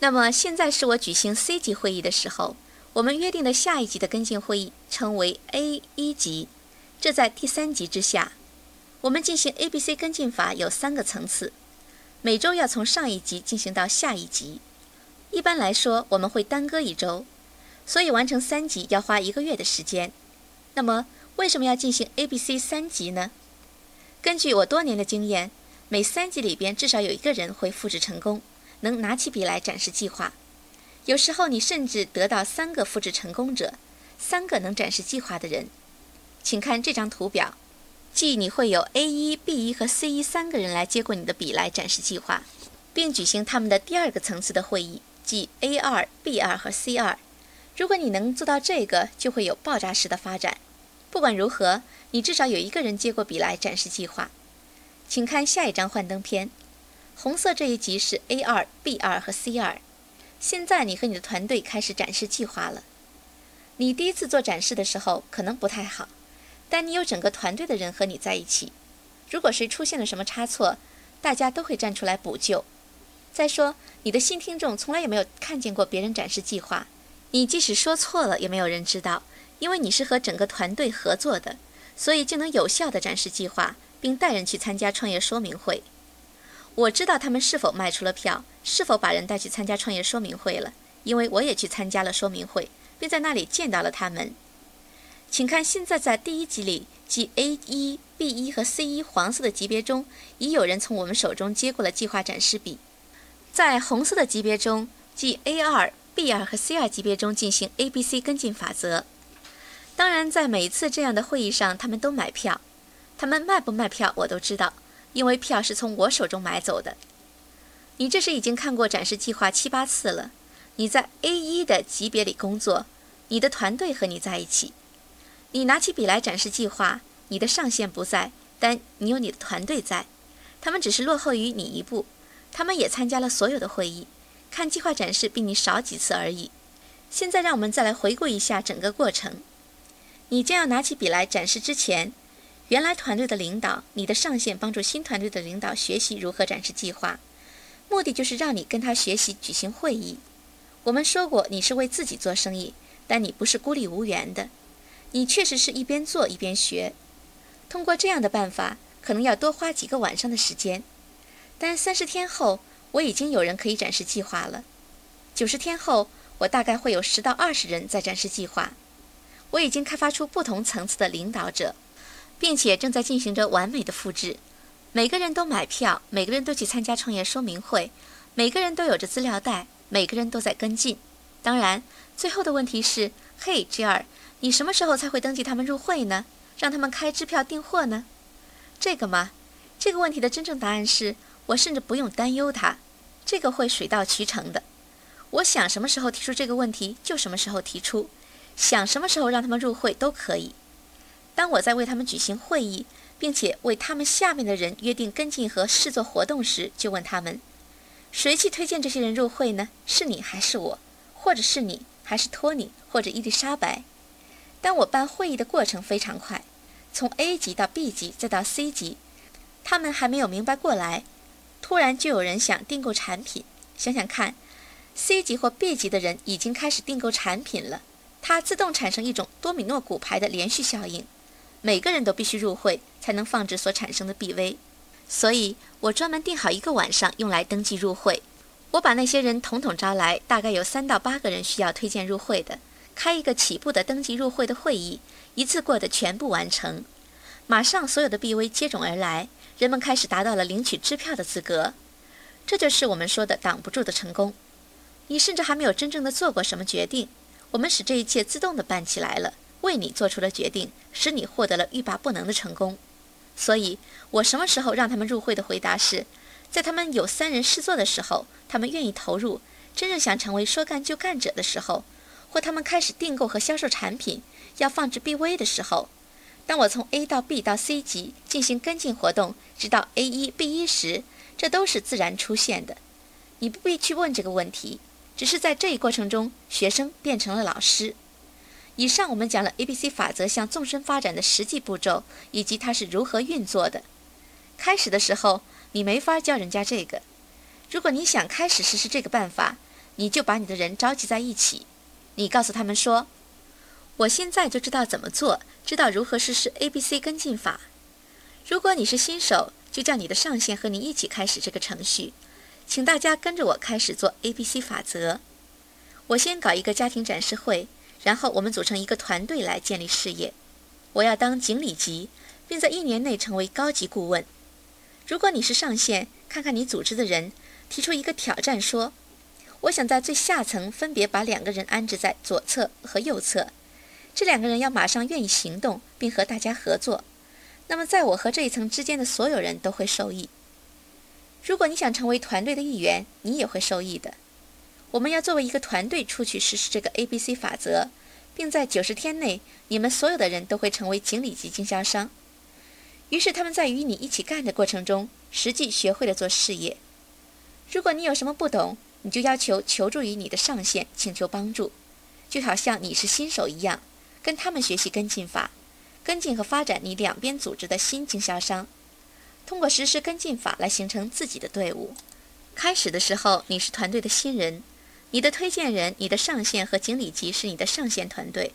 那么现在是我举行 C 级会议的时候，我们约定的下一级的跟进会议称为 A 一级，这在第三级之下。我们进行 A、B、C 跟进法有三个层次，每周要从上一级进行到下一级。一般来说，我们会耽搁一周，所以完成三级要花一个月的时间。那么，为什么要进行 A、B、C 三级呢？根据我多年的经验，每三级里边至少有一个人会复制成功，能拿起笔来展示计划。有时候你甚至得到三个复制成功者，三个能展示计划的人。请看这张图表。即你会有 A 一、B 一和 C 一三个人来接过你的笔来展示计划，并举行他们的第二个层次的会议，即 A 二、B 二和 C 二。如果你能做到这个，就会有爆炸式的发展。不管如何，你至少有一个人接过笔来展示计划。请看下一张幻灯片，红色这一级是 A 二、B 二和 C 二。现在你和你的团队开始展示计划了。你第一次做展示的时候可能不太好。但你有整个团队的人和你在一起，如果谁出现了什么差错，大家都会站出来补救。再说，你的新听众从来也没有看见过别人展示计划，你即使说错了也没有人知道，因为你是和整个团队合作的，所以就能有效地展示计划，并带人去参加创业说明会。我知道他们是否卖出了票，是否把人带去参加创业说明会了，因为我也去参加了说明会，并在那里见到了他们。请看，现在在第一级里，即 A 一、B 一和 C 一黄色的级别中，已有人从我们手中接过了计划展示笔。在红色的级别中，即 A 二、B 二和 C 二级别中进行 A、B、C 跟进法则。当然，在每次这样的会议上，他们都买票。他们卖不卖票，我都知道，因为票是从我手中买走的。你这是已经看过展示计划七八次了。你在 A 一的级别里工作，你的团队和你在一起。你拿起笔来展示计划，你的上线不在，但你有你的团队在，他们只是落后于你一步，他们也参加了所有的会议，看计划展示比你少几次而已。现在让我们再来回顾一下整个过程。你将要拿起笔来展示之前，原来团队的领导，你的上线帮助新团队的领导学习如何展示计划，目的就是让你跟他学习举行会议。我们说过你是为自己做生意，但你不是孤立无援的。你确实是一边做一边学，通过这样的办法，可能要多花几个晚上的时间。但三十天后，我已经有人可以展示计划了。九十天后，我大概会有十到二十人在展示计划。我已经开发出不同层次的领导者，并且正在进行着完美的复制。每个人都买票，每个人都去参加创业说明会，每个人都有着资料袋，每个人都在跟进。当然，最后的问题是：嘿，J 二。你什么时候才会登记他们入会呢？让他们开支票订货呢？这个嘛，这个问题的真正答案是我甚至不用担忧它，这个会水到渠成的。我想什么时候提出这个问题就什么时候提出，想什么时候让他们入会都可以。当我在为他们举行会议，并且为他们下面的人约定跟进和试做活动时，就问他们：谁去推荐这些人入会呢？是你还是我？或者是你还是托尼或者伊丽莎白？当我办会议的过程非常快，从 A 级到 B 级再到 C 级，他们还没有明白过来，突然就有人想订购产品。想想看，C 级或 B 级的人已经开始订购产品了，它自动产生一种多米诺骨牌的连续效应，每个人都必须入会才能放置所产生的 BV。所以我专门定好一个晚上用来登记入会。我把那些人统统招来，大概有三到八个人需要推荐入会的。开一个起步的登记入会的会议，一次过的全部完成，马上所有的 BV 接踵而来，人们开始达到了领取支票的资格，这就是我们说的挡不住的成功。你甚至还没有真正的做过什么决定，我们使这一切自动的办起来了，为你做出了决定，使你获得了欲罢不能的成功。所以，我什么时候让他们入会的回答是，在他们有三人试做的时候，他们愿意投入，真正想成为说干就干者的时候。或他们开始订购和销售产品，要放置 BV 的时候，当我从 A 到 B 到 C 级进行跟进活动，直到 A 一 B 一时，这都是自然出现的。你不必去问这个问题，只是在这一过程中，学生变成了老师。以上我们讲了 ABC 法则向纵深发展的实际步骤，以及它是如何运作的。开始的时候，你没法教人家这个。如果你想开始实施这个办法，你就把你的人召集在一起，你告诉他们说：“我现在就知道怎么做，知道如何实施 A、B、C 跟进法。如果你是新手，就叫你的上线和你一起开始这个程序，请大家跟着我开始做 A、B、C 法则。我先搞一个家庭展示会，然后我们组成一个团队来建立事业。我要当经理级，并在一年内成为高级顾问。如果你是上线，看看你组织的人。”提出一个挑战，说：“我想在最下层分别把两个人安置在左侧和右侧，这两个人要马上愿意行动，并和大家合作。那么，在我和这一层之间的所有人都会受益。如果你想成为团队的一员，你也会受益的。我们要作为一个团队出去实施这个 A、B、C 法则，并在九十天内，你们所有的人都会成为经理级经销商。于是，他们在与你一起干的过程中，实际学会了做事业。”如果你有什么不懂，你就要求求助于你的上线，请求帮助，就好像你是新手一样，跟他们学习跟进法，跟进和发展你两边组织的新经销商，通过实施跟进法来形成自己的队伍。开始的时候你是团队的新人，你的推荐人、你的上线和经理级是你的上线团队，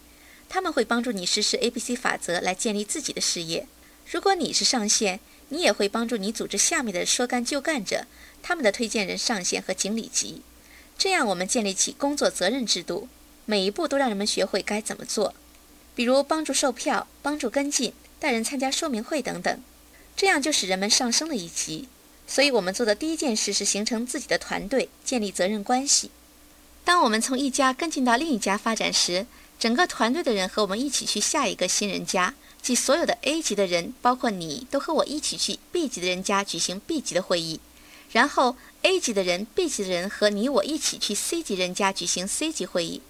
他们会帮助你实施 A、B、C 法则来建立自己的事业。如果你是上线，你也会帮助你组织下面的说干就干者。他们的推荐人上线和经理级，这样我们建立起工作责任制度，每一步都让人们学会该怎么做，比如帮助售票、帮助跟进、带人参加说明会等等，这样就使人们上升了一级。所以我们做的第一件事是形成自己的团队，建立责任关系。当我们从一家跟进到另一家发展时，整个团队的人和我们一起去下一个新人家，即所有的 A 级的人，包括你，都和我一起去 B 级的人家举行 B 级的会议。然后 A 级的人、B 级的人和你我一起去 C 级人家举行 C 级会议，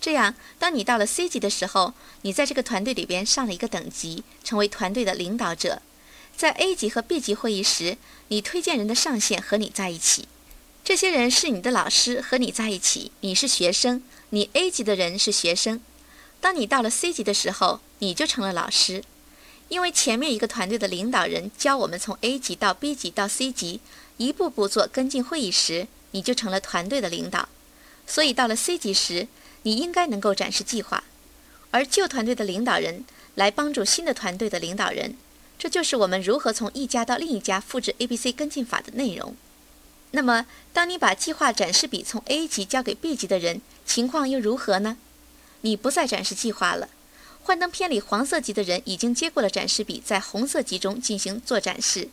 这样，当你到了 C 级的时候，你在这个团队里边上了一个等级，成为团队的领导者。在 A 级和 B 级会议时，你推荐人的上线和你在一起，这些人是你的老师，和你在一起，你是学生，你 A 级的人是学生。当你到了 C 级的时候，你就成了老师。因为前面一个团队的领导人教我们从 A 级到 B 级到 C 级，一步步做跟进会议时，你就成了团队的领导。所以到了 C 级时，你应该能够展示计划，而旧团队的领导人来帮助新的团队的领导人。这就是我们如何从一家到另一家复制 A、B、C 跟进法的内容。那么，当你把计划展示笔从 A 级交给 B 级的人，情况又如何呢？你不再展示计划了。幻灯片里黄色级的人已经接过了展示笔，在红色级中进行做展示，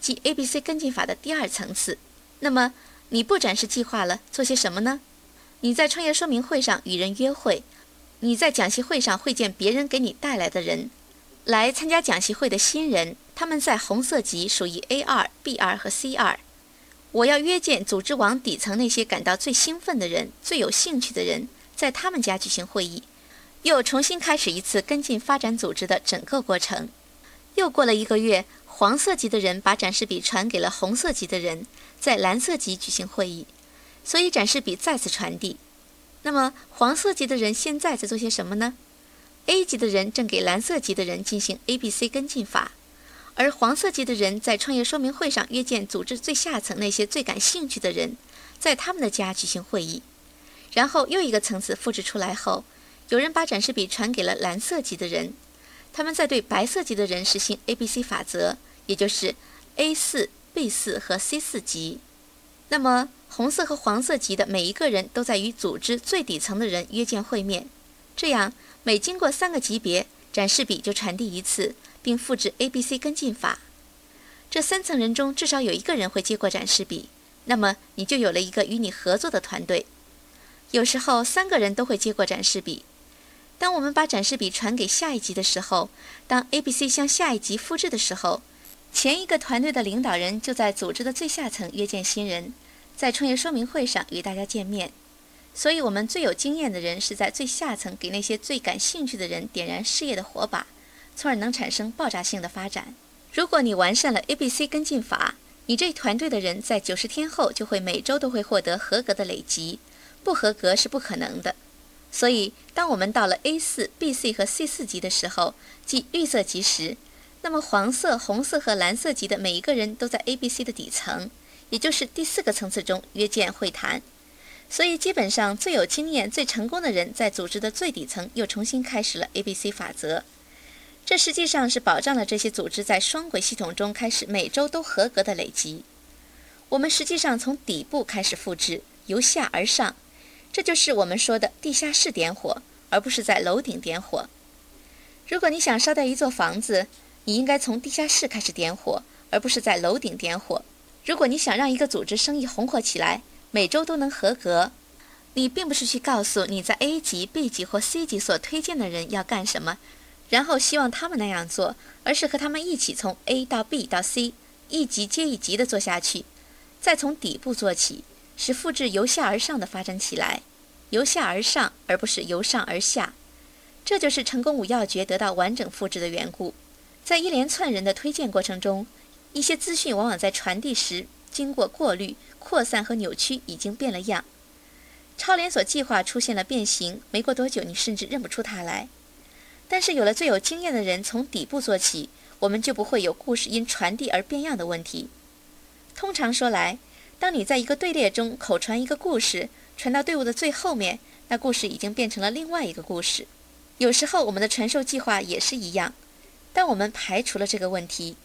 即 A、B、C 跟进法的第二层次。那么你不展示计划了，做些什么呢？你在创业说明会上与人约会，你在讲习会上会见别人给你带来的人。来参加讲习会的新人，他们在红色级属于 A 二、B 二和 C 二。我要约见组织网底层那些感到最兴奋的人、最有兴趣的人，在他们家举行会议。又重新开始一次跟进发展组织的整个过程。又过了一个月，黄色级的人把展示笔传给了红色级的人，在蓝色级举行会议，所以展示笔再次传递。那么黄色级的人现在在做些什么呢？A 级的人正给蓝色级的人进行 A、B、C 跟进法，而黄色级的人在创业说明会上约见组织最下层那些最感兴趣的人，在他们的家举行会议。然后又一个层次复制出来后。有人把展示笔传给了蓝色级的人，他们在对白色级的人实行 A、B、C 法则，也就是 A 四、B 四和 C 四级。那么红色和黄色级的每一个人都在与组织最底层的人约见会面，这样每经过三个级别，展示笔就传递一次，并复制 A、B、C 跟进法。这三层人中至少有一个人会接过展示笔，那么你就有了一个与你合作的团队。有时候三个人都会接过展示笔。当我们把展示笔传给下一级的时候，当 A、B、C 向下一级复制的时候，前一个团队的领导人就在组织的最下层约见新人，在创业说明会上与大家见面。所以，我们最有经验的人是在最下层给那些最感兴趣的人点燃事业的火把，从而能产生爆炸性的发展。如果你完善了 A、B、C 跟进法，你这团队的人在九十天后就会每周都会获得合格的累积，不合格是不可能的。所以，当我们到了 A 四、B、C 和 C 四级的时候，即绿色级时，那么黄色、红色和蓝色级的每一个人都在 A、B、C 的底层，也就是第四个层次中约见会谈。所以，基本上最有经验、最成功的人，在组织的最底层又重新开始了 A B C 法则。这实际上是保障了这些组织在双轨系统中开始每周都合格的累积。我们实际上从底部开始复制，由下而上，这就是我们说的地下室点火，而不是在楼顶点火。如果你想烧掉一座房子，你应该从地下室开始点火，而不是在楼顶点火。如果你想让一个组织生意红火起来，每周都能合格，你并不是去告诉你在 A 级、B 级或 C 级所推荐的人要干什么，然后希望他们那样做，而是和他们一起从 A 到 B 到 C，一级接一级的做下去，再从底部做起，使复制由下而上的发展起来，由下而上而不是由上而下，这就是成功五要诀得到完整复制的缘故。在一连串人的推荐过程中，一些资讯往往在传递时经过过滤。扩散和扭曲已经变了样，超连锁计划出现了变形。没过多久，你甚至认不出它来。但是有了最有经验的人从底部做起，我们就不会有故事因传递而变样的问题。通常说来，当你在一个队列中口传一个故事，传到队伍的最后面，那故事已经变成了另外一个故事。有时候我们的传授计划也是一样，但我们排除了这个问题。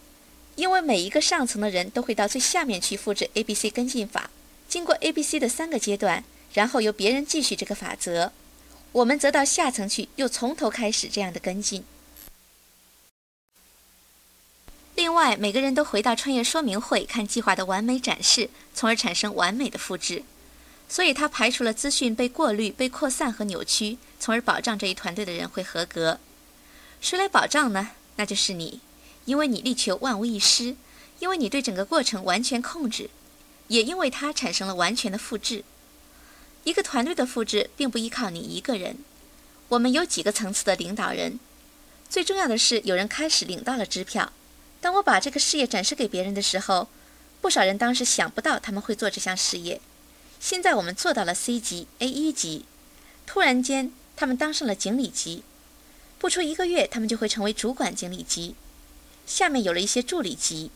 因为每一个上层的人都会到最下面去复制 A B C 跟进法，经过 A B C 的三个阶段，然后由别人继续这个法则，我们则到下层去，又从头开始这样的跟进。另外，每个人都回到创业说明会看计划的完美展示，从而产生完美的复制。所以，他排除了资讯被过滤、被扩散和扭曲，从而保障这一团队的人会合格。谁来保障呢？那就是你。因为你力求万无一失，因为你对整个过程完全控制，也因为它产生了完全的复制。一个团队的复制并不依靠你一个人。我们有几个层次的领导人，最重要的是有人开始领到了支票。当我把这个事业展示给别人的时候，不少人当时想不到他们会做这项事业。现在我们做到了 C 级、A 一级，突然间他们当上了经理级，不出一个月，他们就会成为主管经理级。下面有了一些助理级。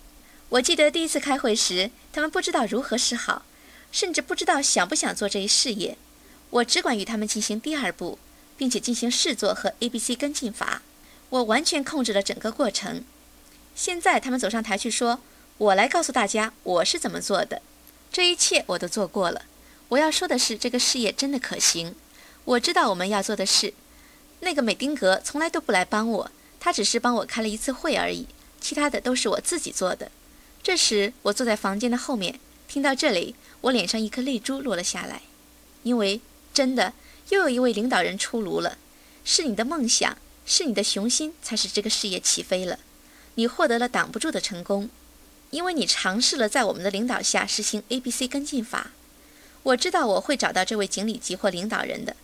我记得第一次开会时，他们不知道如何是好，甚至不知道想不想做这一事业。我只管与他们进行第二步，并且进行试做和 A、B、C 跟进法。我完全控制了整个过程。现在他们走上台去说：“我来告诉大家我是怎么做的。”这一切我都做过了。我要说的是，这个事业真的可行。我知道我们要做的事。那个美丁格从来都不来帮我，他只是帮我开了一次会而已。其他的都是我自己做的。这时，我坐在房间的后面，听到这里，我脸上一颗泪珠落了下来，因为真的又有一位领导人出炉了。是你的梦想，是你的雄心，才使这个事业起飞了。你获得了挡不住的成功，因为你尝试了在我们的领导下实行 A、B、C 跟进法。我知道我会找到这位经理级或领导人的，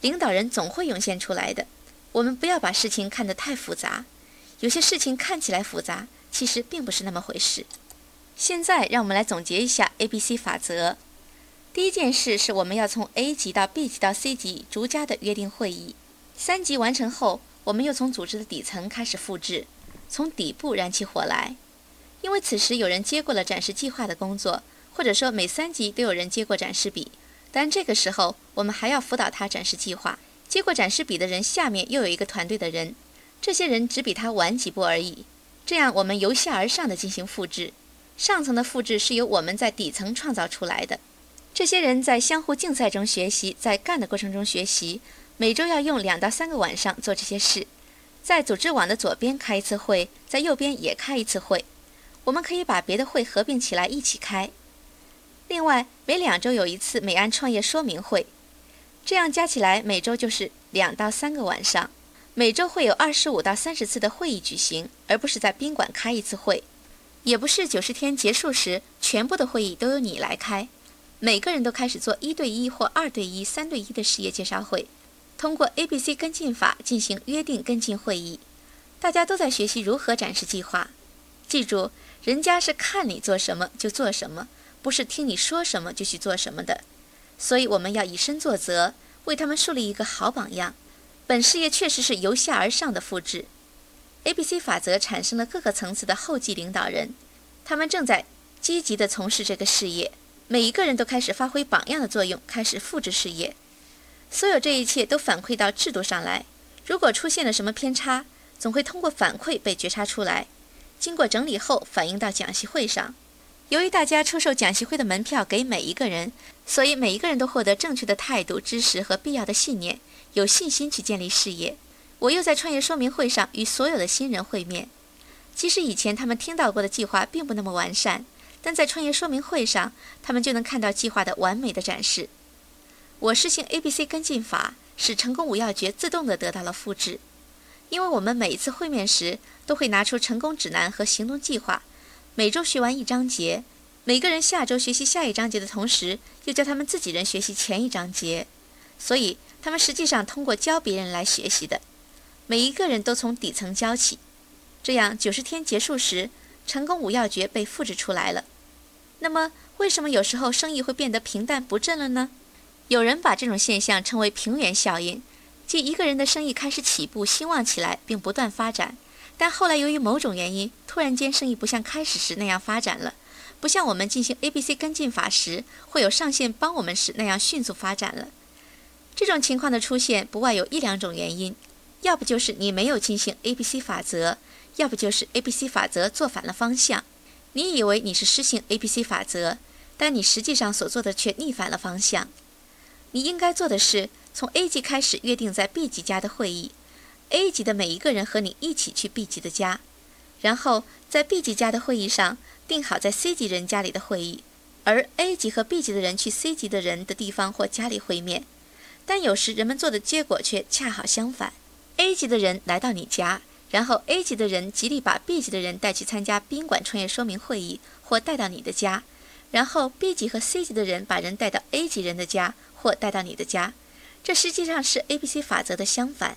领导人总会涌现出来的。我们不要把事情看得太复杂。有些事情看起来复杂，其实并不是那么回事。现在，让我们来总结一下 A、B、C 法则。第一件事是我们要从 A 级到 B 级到 C 级逐家的约定会议。三级完成后，我们又从组织的底层开始复制，从底部燃起火来。因为此时有人接过了展示计划的工作，或者说每三级都有人接过展示笔。但这个时候，我们还要辅导他展示计划。接过展示笔的人下面又有一个团队的人。这些人只比他晚几步而已，这样我们由下而上的进行复制，上层的复制是由我们在底层创造出来的。这些人在相互竞赛中学习，在干的过程中学习，每周要用两到三个晚上做这些事。在组织网的左边开一次会，在右边也开一次会，我们可以把别的会合并起来一起开。另外，每两周有一次美安创业说明会，这样加起来每周就是两到三个晚上。每周会有二十五到三十次的会议举行，而不是在宾馆开一次会，也不是九十天结束时全部的会议都由你来开。每个人都开始做一对一或二对一、三对一的事业介绍会，通过 A、B、C 跟进法进行约定跟进会议。大家都在学习如何展示计划。记住，人家是看你做什么就做什么，不是听你说什么就去做什么的。所以我们要以身作则，为他们树立一个好榜样。本事业确实是由下而上的复制，A、B、C 法则产生了各个层次的后继领导人，他们正在积极地从事这个事业。每一个人都开始发挥榜样的作用，开始复制事业。所有这一切都反馈到制度上来。如果出现了什么偏差，总会通过反馈被觉察出来，经过整理后反映到讲习会上。由于大家出售讲习会的门票给每一个人，所以每一个人都获得正确的态度、知识和必要的信念，有信心去建立事业。我又在创业说明会上与所有的新人会面，即使以前他们听到过的计划并不那么完善，但在创业说明会上，他们就能看到计划的完美的展示。我实行 A B C 跟进法，使成功五要诀自动的得到了复制。因为我们每一次会面时都会拿出成功指南和行动计划，每周学完一章节，每个人下周学习下一章节的同时，又教他们自己人学习前一章节，所以他们实际上通过教别人来学习的。每一个人都从底层教起，这样九十天结束时，成功五要诀被复制出来了。那么，为什么有时候生意会变得平淡不振了呢？有人把这种现象称为平原效应，即一个人的生意开始起步兴旺起来，并不断发展，但后来由于某种原因，突然间生意不像开始时那样发展了，不像我们进行 A B C 跟进法时会有上线帮我们时那样迅速发展了。这种情况的出现，不外有一两种原因。要不就是你没有进行 A B C 法则，要不就是 A B C 法则做反了方向。你以为你是施行 A B C 法则，但你实际上所做的却逆反了方向。你应该做的是从 A 级开始约定在 B 级家的会议，A 级的每一个人和你一起去 B 级的家，然后在 B 级家的会议上定好在 C 级人家里的会议，而 A 级和 B 级的人去 C 级的人的地方或家里会面。但有时人们做的结果却恰好相反。A 级的人来到你家，然后 A 级的人极力把 B 级的人带去参加宾馆创业说明会议，或带到你的家，然后 B 级和 C 级的人把人带到 A 级人的家，或带到你的家。这实际上是 A B C 法则的相反。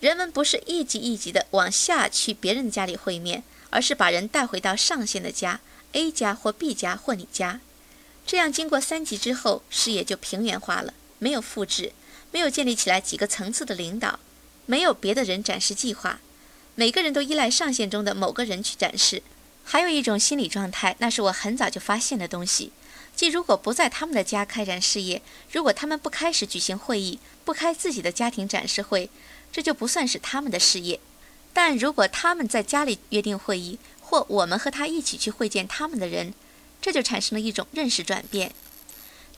人们不是一级一级的往下去别人家里会面，而是把人带回到上线的家 A 家或 B 家或你家。这样经过三级之后，事业就平原化了，没有复制，没有建立起来几个层次的领导。没有别的人展示计划，每个人都依赖上线中的某个人去展示。还有一种心理状态，那是我很早就发现的东西，即如果不在他们的家开展事业，如果他们不开始举行会议，不开自己的家庭展示会，这就不算是他们的事业。但如果他们在家里约定会议，或我们和他一起去会见他们的人，这就产生了一种认识转变，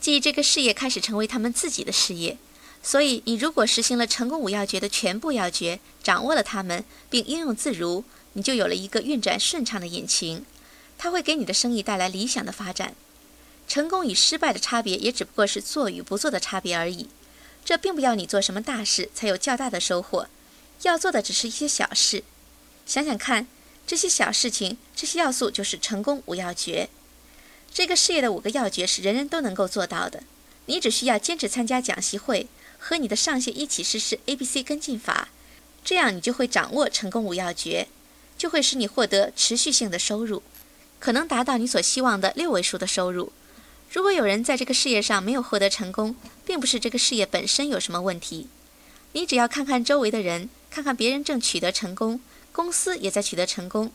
即这个事业开始成为他们自己的事业。所以，你如果实行了成功五要诀的全部要诀，掌握了它们，并应用自如，你就有了一个运转顺畅的引擎，它会给你的生意带来理想的发展。成功与失败的差别，也只不过是做与不做的差别而已。这并不要你做什么大事才有较大的收获，要做的只是一些小事。想想看，这些小事情，这些要素就是成功五要诀。这个事业的五个要诀是人人都能够做到的，你只需要坚持参加讲习会。和你的上线一起实施 A B C 跟进法，这样你就会掌握成功五要诀，就会使你获得持续性的收入，可能达到你所希望的六位数的收入。如果有人在这个事业上没有获得成功，并不是这个事业本身有什么问题，你只要看看周围的人，看看别人正取得成功，公司也在取得成功，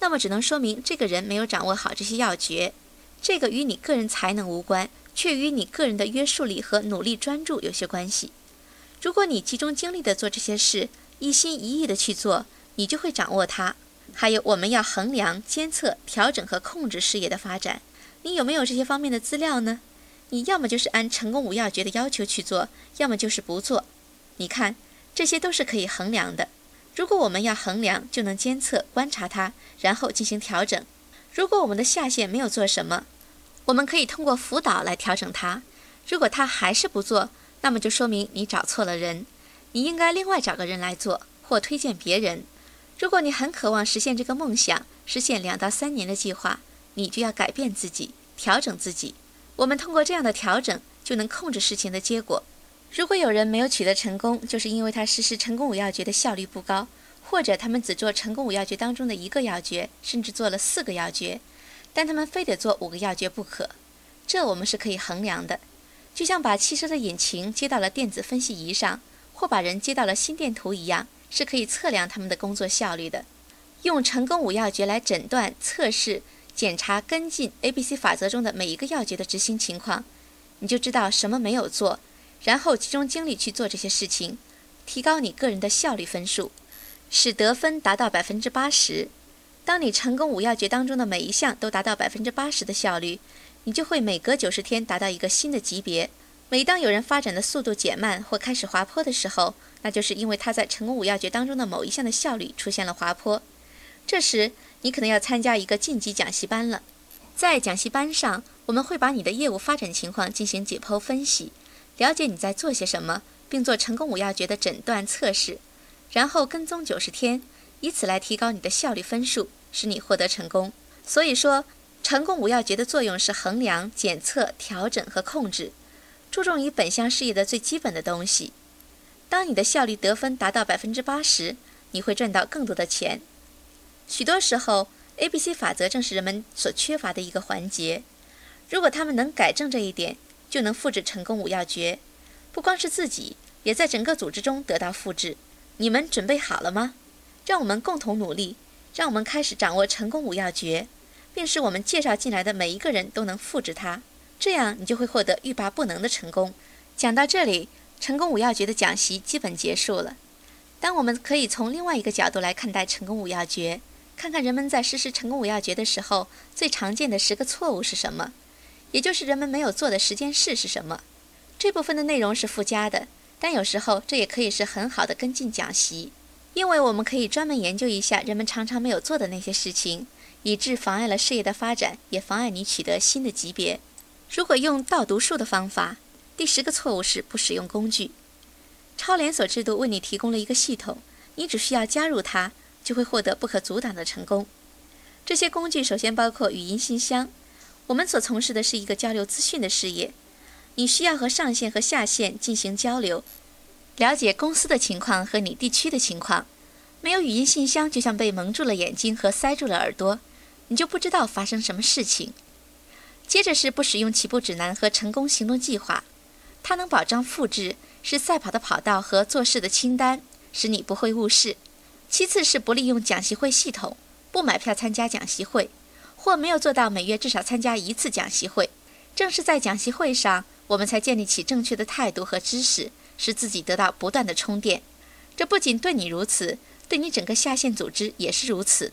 那么只能说明这个人没有掌握好这些要诀，这个与你个人才能无关。却与你个人的约束力和努力专注有些关系。如果你集中精力的做这些事，一心一意的去做，你就会掌握它。还有，我们要衡量、监测、调整和控制事业的发展。你有没有这些方面的资料呢？你要么就是按成功五要诀的要求去做，要么就是不做。你看，这些都是可以衡量的。如果我们要衡量，就能监测、观察它，然后进行调整。如果我们的下线没有做什么，我们可以通过辅导来调整他。如果他还是不做，那么就说明你找错了人，你应该另外找个人来做，或推荐别人。如果你很渴望实现这个梦想，实现两到三年的计划，你就要改变自己，调整自己。我们通过这样的调整，就能控制事情的结果。如果有人没有取得成功，就是因为他实施成功五要诀的效率不高，或者他们只做成功五要诀当中的一个要诀，甚至做了四个要诀。但他们非得做五个要诀不可，这我们是可以衡量的，就像把汽车的引擎接到了电子分析仪上，或把人接到了心电图一样，是可以测量他们的工作效率的。用成功五要诀来诊断、测试检查跟进 A B C 法则中的每一个要诀的执行情况，你就知道什么没有做，然后集中精力去做这些事情，提高你个人的效率分数，使得分达到百分之八十。当你成功五要诀当中的每一项都达到百分之八十的效率，你就会每隔九十天达到一个新的级别。每当有人发展的速度减慢或开始滑坡的时候，那就是因为他在成功五要诀当中的某一项的效率出现了滑坡。这时，你可能要参加一个晋级讲习班了。在讲习班上，我们会把你的业务发展情况进行解剖分析，了解你在做些什么，并做成功五要诀的诊断测试，然后跟踪九十天。以此来提高你的效率分数，使你获得成功。所以说，成功五要诀的作用是衡量、检测、调整和控制，注重于本项事业的最基本的东西。当你的效率得分达到百分之八十，你会赚到更多的钱。许多时候，A、B、C 法则正是人们所缺乏的一个环节。如果他们能改正这一点，就能复制成功五要诀，不光是自己，也在整个组织中得到复制。你们准备好了吗？让我们共同努力，让我们开始掌握成功五要诀，并使我们介绍进来的每一个人都能复制它。这样，你就会获得欲罢不能的成功。讲到这里，成功五要诀的讲习基本结束了。当我们可以从另外一个角度来看待成功五要诀，看看人们在实施成功五要诀的时候最常见的十个错误是什么，也就是人们没有做的十件事是什么。这部分的内容是附加的，但有时候这也可以是很好的跟进讲习。因为我们可以专门研究一下人们常常没有做的那些事情，以致妨碍了事业的发展，也妨碍你取得新的级别。如果用倒读数的方法，第十个错误是不使用工具。超连锁制度为你提供了一个系统，你只需要加入它，就会获得不可阻挡的成功。这些工具首先包括语音信箱。我们所从事的是一个交流资讯的事业，你需要和上线和下线进行交流。了解公司的情况和你地区的情况，没有语音信箱就像被蒙住了眼睛和塞住了耳朵，你就不知道发生什么事情。接着是不使用起步指南和成功行动计划，它能保障复制，是赛跑的跑道和做事的清单，使你不会误事。其次是不利用讲习会系统，不买票参加讲习会，或没有做到每月至少参加一次讲习会。正是在讲习会上，我们才建立起正确的态度和知识。使自己得到不断的充电，这不仅对你如此，对你整个下线组织也是如此。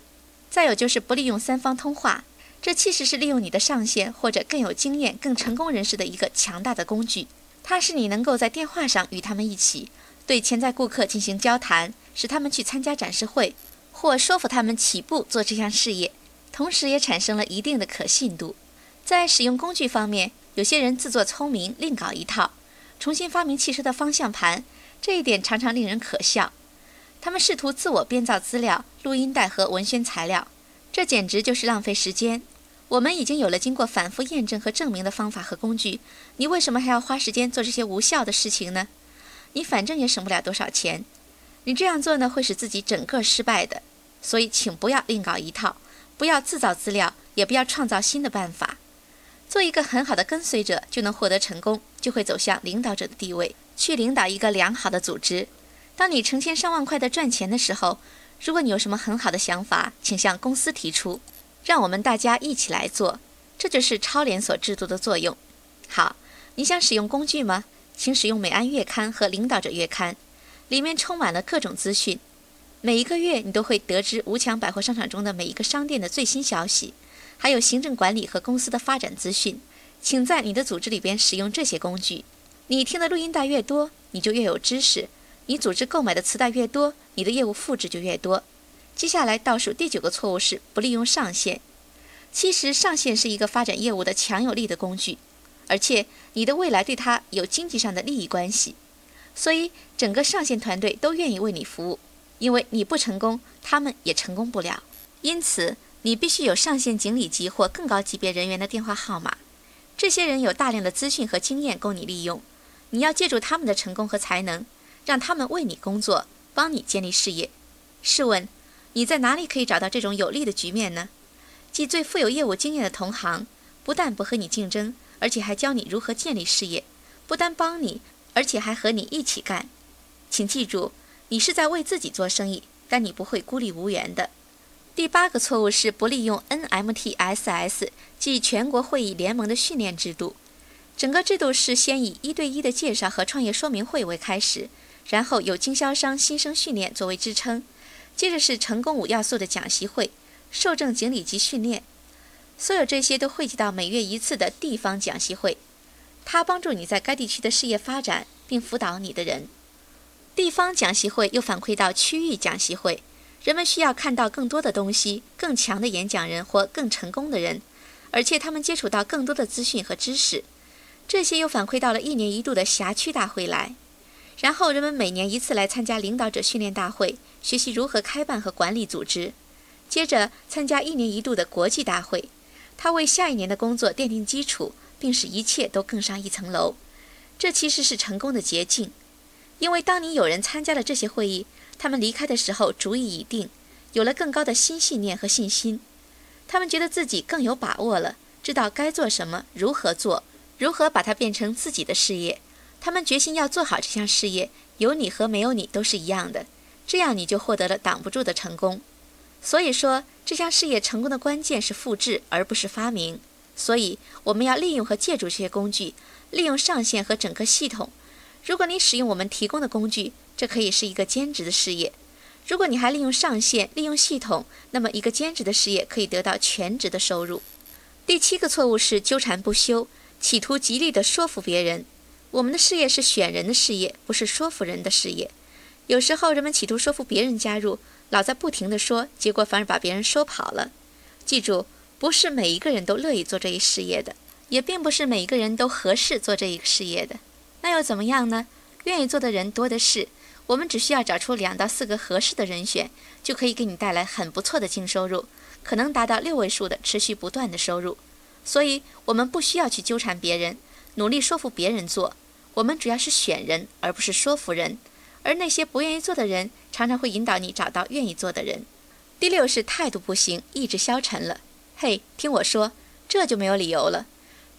再有就是不利用三方通话，这其实是利用你的上线或者更有经验、更成功人士的一个强大的工具。它使你能够在电话上与他们一起对潜在顾客进行交谈，使他们去参加展示会，或说服他们起步做这项事业，同时也产生了一定的可信度。在使用工具方面，有些人自作聪明，另搞一套。重新发明汽车的方向盘，这一点常常令人可笑。他们试图自我编造资料、录音带和文宣材料，这简直就是浪费时间。我们已经有了经过反复验证和证明的方法和工具，你为什么还要花时间做这些无效的事情呢？你反正也省不了多少钱。你这样做呢，会使自己整个失败的。所以，请不要另搞一套，不要自造资料，也不要创造新的办法。做一个很好的跟随者，就能获得成功，就会走向领导者的地位，去领导一个良好的组织。当你成千上万块的赚钱的时候，如果你有什么很好的想法，请向公司提出，让我们大家一起来做。这就是超连锁制度的作用。好，你想使用工具吗？请使用美安月刊和领导者月刊，里面充满了各种资讯。每一个月，你都会得知吴强百货商场中的每一个商店的最新消息。还有行政管理和公司的发展资讯，请在你的组织里边使用这些工具。你听的录音带越多，你就越有知识；你组织购买的磁带越多，你的业务复制就越多。接下来倒数第九个错误是不利用上线。其实上线是一个发展业务的强有力的工具，而且你的未来对它有经济上的利益关系，所以整个上线团队都愿意为你服务，因为你不成功，他们也成功不了。因此。你必须有上线经理级或更高级别人员的电话号码，这些人有大量的资讯和经验供你利用。你要借助他们的成功和才能，让他们为你工作，帮你建立事业。试问，你在哪里可以找到这种有利的局面呢？即最富有业务经验的同行，不但不和你竞争，而且还教你如何建立事业；不但帮你，而且还和你一起干。请记住，你是在为自己做生意，但你不会孤立无援的。第八个错误是不利用 NMTSS，即全国会议联盟的训练制度。整个制度是先以一对一的介绍和创业说明会为开始，然后有经销商新生训练作为支撑，接着是成功五要素的讲习会、受证经理及训练。所有这些都汇集到每月一次的地方讲习会，它帮助你在该地区的事业发展，并辅导你的人。地方讲习会又反馈到区域讲习会。人们需要看到更多的东西，更强的演讲人或更成功的人，而且他们接触到更多的资讯和知识。这些又反馈到了一年一度的辖区大会来。然后人们每年一次来参加领导者训练大会，学习如何开办和管理组织。接着参加一年一度的国际大会，它为下一年的工作奠定基础，并使一切都更上一层楼。这其实是成功的捷径，因为当你有人参加了这些会议。他们离开的时候主意已定，有了更高的新信念和信心。他们觉得自己更有把握了，知道该做什么，如何做，如何把它变成自己的事业。他们决心要做好这项事业，有你和没有你都是一样的。这样你就获得了挡不住的成功。所以说，这项事业成功的关键是复制，而不是发明。所以，我们要利用和借助这些工具，利用上线和整个系统。如果你使用我们提供的工具，这可以是一个兼职的事业。如果你还利用上线、利用系统，那么一个兼职的事业可以得到全职的收入。第七个错误是纠缠不休，企图极力地说服别人。我们的事业是选人的事业，不是说服人的事业。有时候人们企图说服别人加入，老在不停地说，结果反而把别人说跑了。记住，不是每一个人都乐意做这一事业的，也并不是每一个人都合适做这一个事业的。那又怎么样呢？愿意做的人多的是。我们只需要找出两到四个合适的人选，就可以给你带来很不错的净收入，可能达到六位数的持续不断的收入。所以，我们不需要去纠缠别人，努力说服别人做。我们主要是选人，而不是说服人。而那些不愿意做的人，常常会引导你找到愿意做的人。第六是态度不行，意志消沉了。嘿，听我说，这就没有理由了。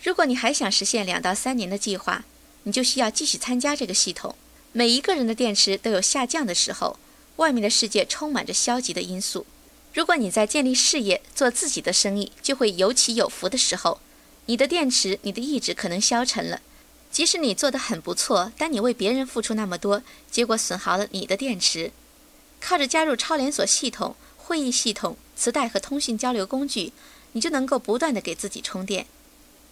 如果你还想实现两到三年的计划，你就需要继续参加这个系统。每一个人的电池都有下降的时候，外面的世界充满着消极的因素。如果你在建立事业、做自己的生意，就会有起有伏的时候。你的电池、你的意志可能消沉了。即使你做得很不错，但你为别人付出那么多，结果损耗了你的电池。靠着加入超连锁系统、会议系统、磁带和通讯交流工具，你就能够不断地给自己充电。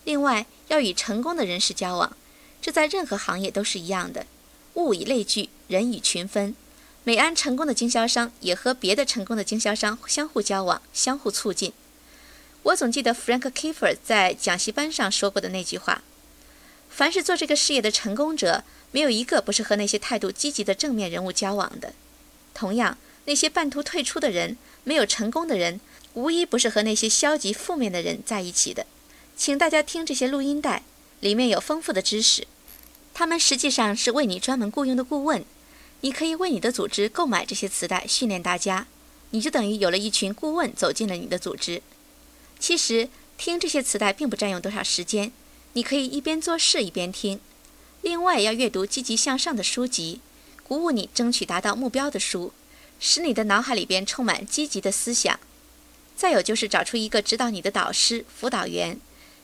另外，要与成功的人士交往，这在任何行业都是一样的。物以类聚，人以群分。美安成功的经销商也和别的成功的经销商相互交往，相互促进。我总记得 Frank Kiefer 在讲习班上说过的那句话：“凡是做这个事业的成功者，没有一个不是和那些态度积极的正面人物交往的。同样，那些半途退出的人，没有成功的人，无一不是和那些消极负面的人在一起的。”请大家听这些录音带，里面有丰富的知识。他们实际上是为你专门雇佣的顾问，你可以为你的组织购买这些磁带，训练大家，你就等于有了一群顾问走进了你的组织。其实听这些磁带并不占用多少时间，你可以一边做事一边听。另外要阅读积极向上的书籍，鼓舞你争取达到目标的书，使你的脑海里边充满积极的思想。再有就是找出一个指导你的导师、辅导员，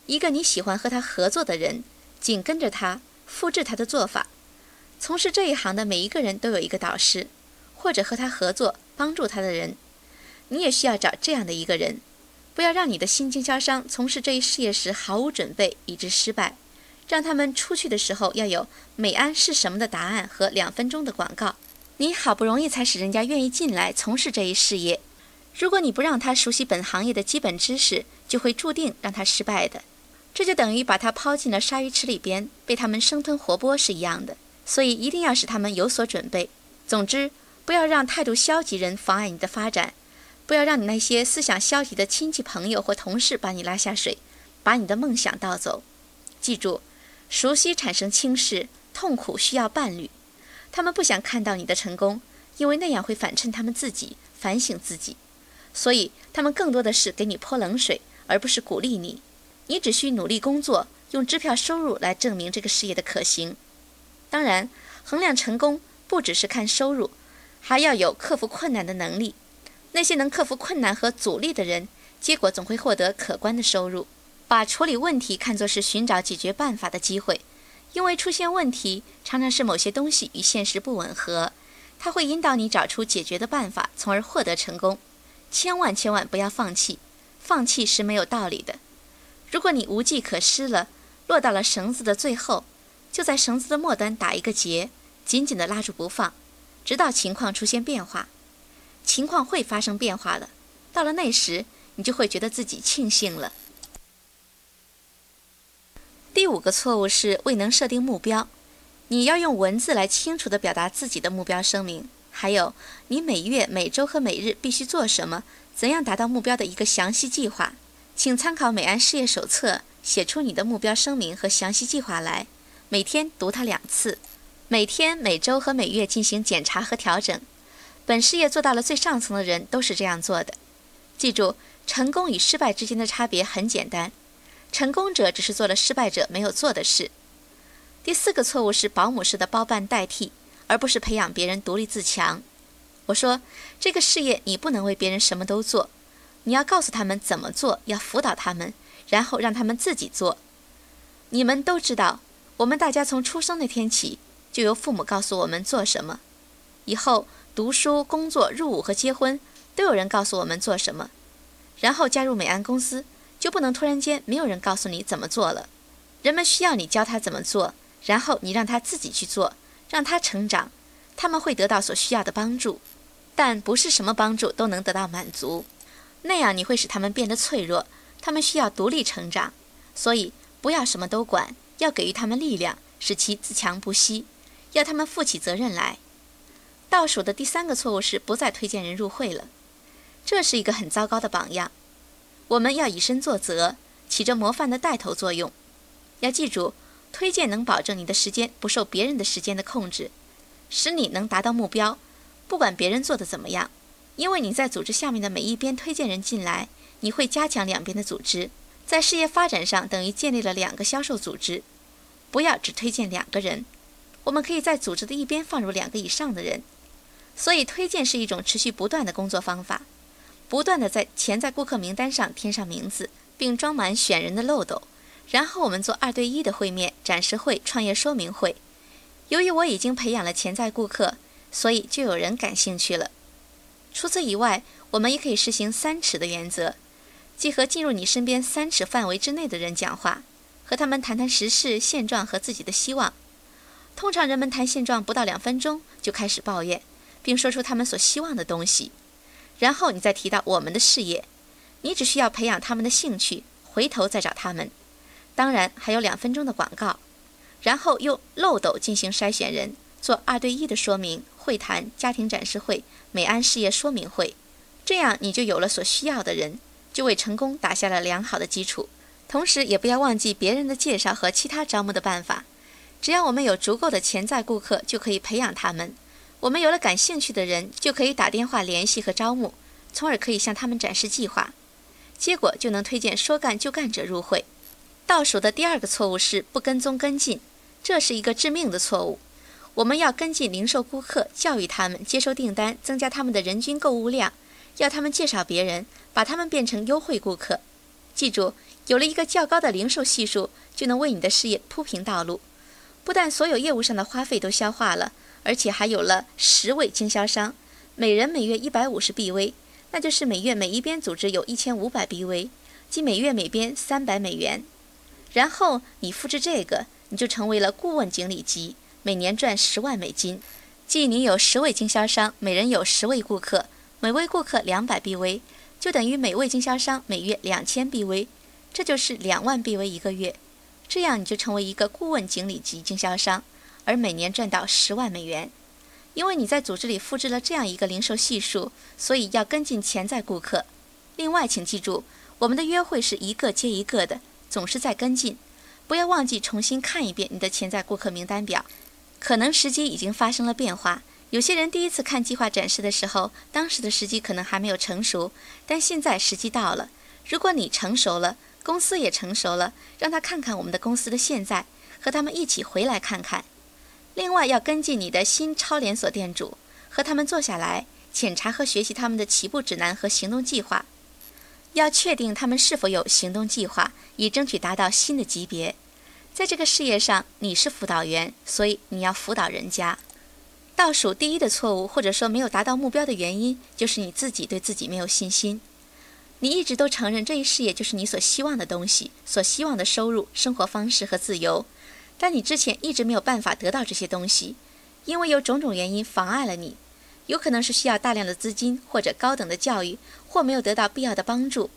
一个你喜欢和他合作的人，紧跟着他。复制他的做法。从事这一行的每一个人都有一个导师，或者和他合作帮助他的人。你也需要找这样的一个人。不要让你的新经销商从事这一事业时毫无准备，以致失败。让他们出去的时候要有美安是什么的答案和两分钟的广告。你好不容易才使人家愿意进来从事这一事业。如果你不让他熟悉本行业的基本知识，就会注定让他失败的。这就等于把它抛进了鲨鱼池里边，被他们生吞活剥是一样的。所以一定要使他们有所准备。总之，不要让态度消极人妨碍你的发展，不要让你那些思想消极的亲戚朋友或同事把你拉下水，把你的梦想盗走。记住，熟悉产生轻视，痛苦需要伴侣。他们不想看到你的成功，因为那样会反衬他们自己，反省自己。所以他们更多的是给你泼冷水，而不是鼓励你。你只需努力工作，用支票收入来证明这个事业的可行。当然，衡量成功不只是看收入，还要有克服困难的能力。那些能克服困难和阻力的人，结果总会获得可观的收入。把处理问题看作是寻找解决办法的机会，因为出现问题常常是某些东西与现实不吻合，它会引导你找出解决的办法，从而获得成功。千万千万不要放弃，放弃是没有道理的。如果你无计可施了，落到了绳子的最后，就在绳子的末端打一个结，紧紧地拉住不放，直到情况出现变化。情况会发生变化的，到了那时，你就会觉得自己庆幸了。第五个错误是未能设定目标。你要用文字来清楚地表达自己的目标声明，还有你每月、每周和每日必须做什么，怎样达到目标的一个详细计划。请参考美安事业手册，写出你的目标声明和详细计划来。每天读它两次，每天、每周和每月进行检查和调整。本事业做到了最上层的人都是这样做的。记住，成功与失败之间的差别很简单。成功者只是做了失败者没有做的事。第四个错误是保姆式的包办代替，而不是培养别人独立自强。我说，这个事业你不能为别人什么都做，你要告诉他们怎么做，要辅导他们，然后让他们自己做。你们都知道，我们大家从出生那天起就由父母告诉我们做什么，以后读书、工作、入伍和结婚都有人告诉我们做什么，然后加入美安公司。就不能突然间没有人告诉你怎么做了，人们需要你教他怎么做，然后你让他自己去做，让他成长，他们会得到所需要的帮助，但不是什么帮助都能得到满足，那样你会使他们变得脆弱，他们需要独立成长，所以不要什么都管，要给予他们力量，使其自强不息，要他们负起责任来。倒数的第三个错误是不再推荐人入会了，这是一个很糟糕的榜样。我们要以身作则，起着模范的带头作用。要记住，推荐能保证你的时间不受别人的时间的控制，使你能达到目标。不管别人做的怎么样，因为你在组织下面的每一边推荐人进来，你会加强两边的组织，在事业发展上等于建立了两个销售组织。不要只推荐两个人，我们可以在组织的一边放入两个以上的人。所以，推荐是一种持续不断的工作方法。不断的在潜在顾客名单上添上名字，并装满选人的漏斗，然后我们做二对一的会面、展示会、创业说明会。由于我已经培养了潜在顾客，所以就有人感兴趣了。除此以外，我们也可以实行三尺的原则，即和进入你身边三尺范围之内的人讲话，和他们谈谈时事现状和自己的希望。通常人们谈现状不到两分钟就开始抱怨，并说出他们所希望的东西。然后你再提到我们的事业，你只需要培养他们的兴趣，回头再找他们。当然还有两分钟的广告，然后用漏斗进行筛选人，做二对一的说明会谈、家庭展示会、美安事业说明会，这样你就有了所需要的人，就为成功打下了良好的基础。同时也不要忘记别人的介绍和其他招募的办法，只要我们有足够的潜在顾客，就可以培养他们。我们有了感兴趣的人，就可以打电话联系和招募，从而可以向他们展示计划，结果就能推荐说干就干者入会。倒数的第二个错误是不跟踪跟进，这是一个致命的错误。我们要跟进零售顾客，教育他们接收订单，增加他们的人均购物量，要他们介绍别人，把他们变成优惠顾客。记住，有了一个较高的零售系数，就能为你的事业铺平道路。不但所有业务上的花费都消化了。而且还有了十位经销商，每人每月一百五十 BV，那就是每月每一边组织有一千五百 BV，即每月每边三百美元。然后你复制这个，你就成为了顾问经理级，每年赚十万美金。即你有十位经销商，每人有十位顾客，每位顾客两百 BV，就等于每位经销商每月两千 BV，这就是两万 BV 一个月。这样你就成为一个顾问经理级经销商。而每年赚到十万美元，因为你在组织里复制了这样一个零售系数，所以要跟进潜在顾客。另外，请记住，我们的约会是一个接一个的，总是在跟进。不要忘记重新看一遍你的潜在顾客名单表。可能时机已经发生了变化。有些人第一次看计划展示的时候，当时的时机可能还没有成熟，但现在时机到了。如果你成熟了，公司也成熟了，让他看看我们的公司的现在，和他们一起回来看看。另外，要跟进你的新超连锁店主，和他们坐下来，检查和学习他们的起步指南和行动计划，要确定他们是否有行动计划，以争取达到新的级别。在这个事业上，你是辅导员，所以你要辅导人家。倒数第一的错误，或者说没有达到目标的原因，就是你自己对自己没有信心。你一直都承认这一事业就是你所希望的东西，所希望的收入、生活方式和自由，但你之前一直没有办法得到这些东西，因为有种种原因妨碍了你。有可能是需要大量的资金，或者高等的教育，或没有得到必要的帮助。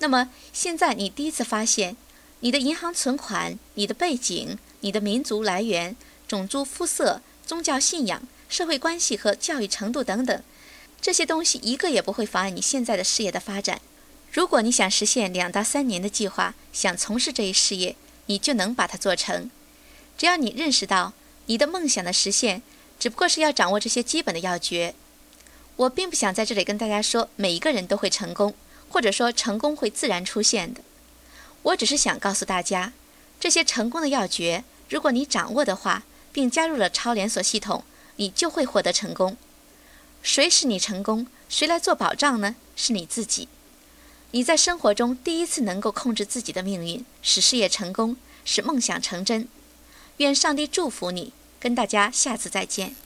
那么现在你第一次发现，你的银行存款、你的背景、你的民族来源、种族、肤色、宗教信仰、社会关系和教育程度等等，这些东西一个也不会妨碍你现在的事业的发展。如果你想实现两到三年的计划，想从事这一事业，你就能把它做成。只要你认识到你的梦想的实现。只不过是要掌握这些基本的要诀。我并不想在这里跟大家说每一个人都会成功，或者说成功会自然出现的。我只是想告诉大家，这些成功的要诀，如果你掌握的话，并加入了超连锁系统，你就会获得成功。谁使你成功？谁来做保障呢？是你自己。你在生活中第一次能够控制自己的命运，使事业成功，使梦想成真。愿上帝祝福你。跟大家下次再见。